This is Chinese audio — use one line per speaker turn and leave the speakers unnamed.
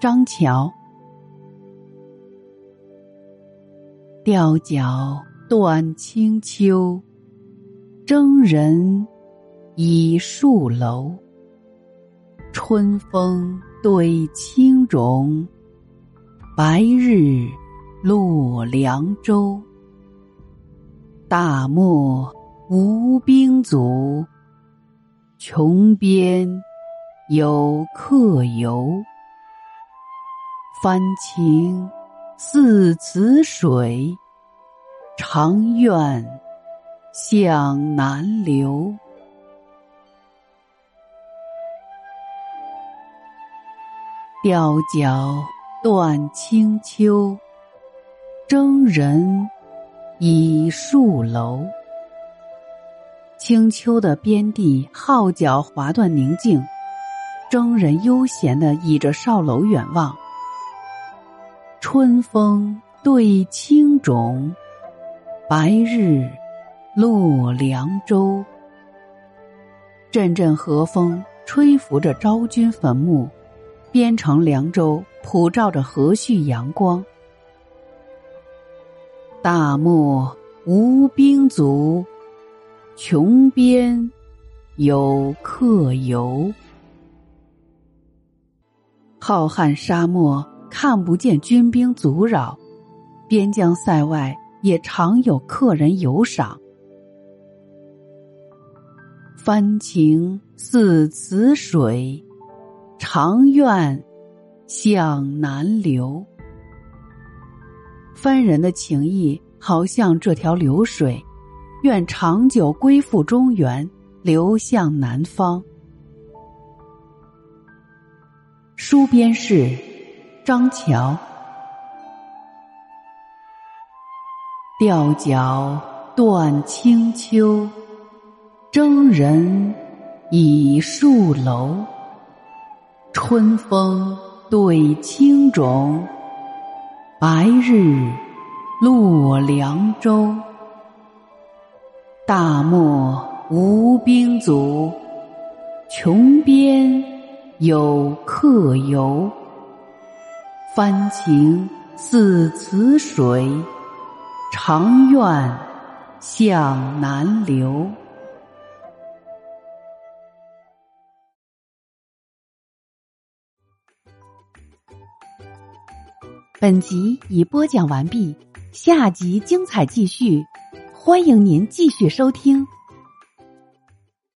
张桥。吊脚断清秋，征人倚戍楼。春风对青冢，白日落凉州。大漠无兵卒，穷边有客游。翻情似此水，长愿向南流。吊脚断清秋，征人倚戍楼。清秋的边地号角划断宁静，征人悠闲的倚着哨楼远望。春风对青冢，白日落凉州。阵阵和风吹拂着昭君坟墓，边城凉州普照着和煦阳光。大漠无兵卒，穷边有客游。浩瀚沙漠。看不见军兵阻扰，边疆塞外也常有客人游赏。番情似此水，长愿向南流。番人的情谊好像这条流水，愿长久归附中原，流向南方。书边事。张桥，吊脚断清秋，征人倚戍楼。春风对青冢，白日落凉州。大漠无兵卒，穷边有客游。翻情似此水，长愿向南流。本集已播讲完毕，下集精彩继续，欢迎您继续收听。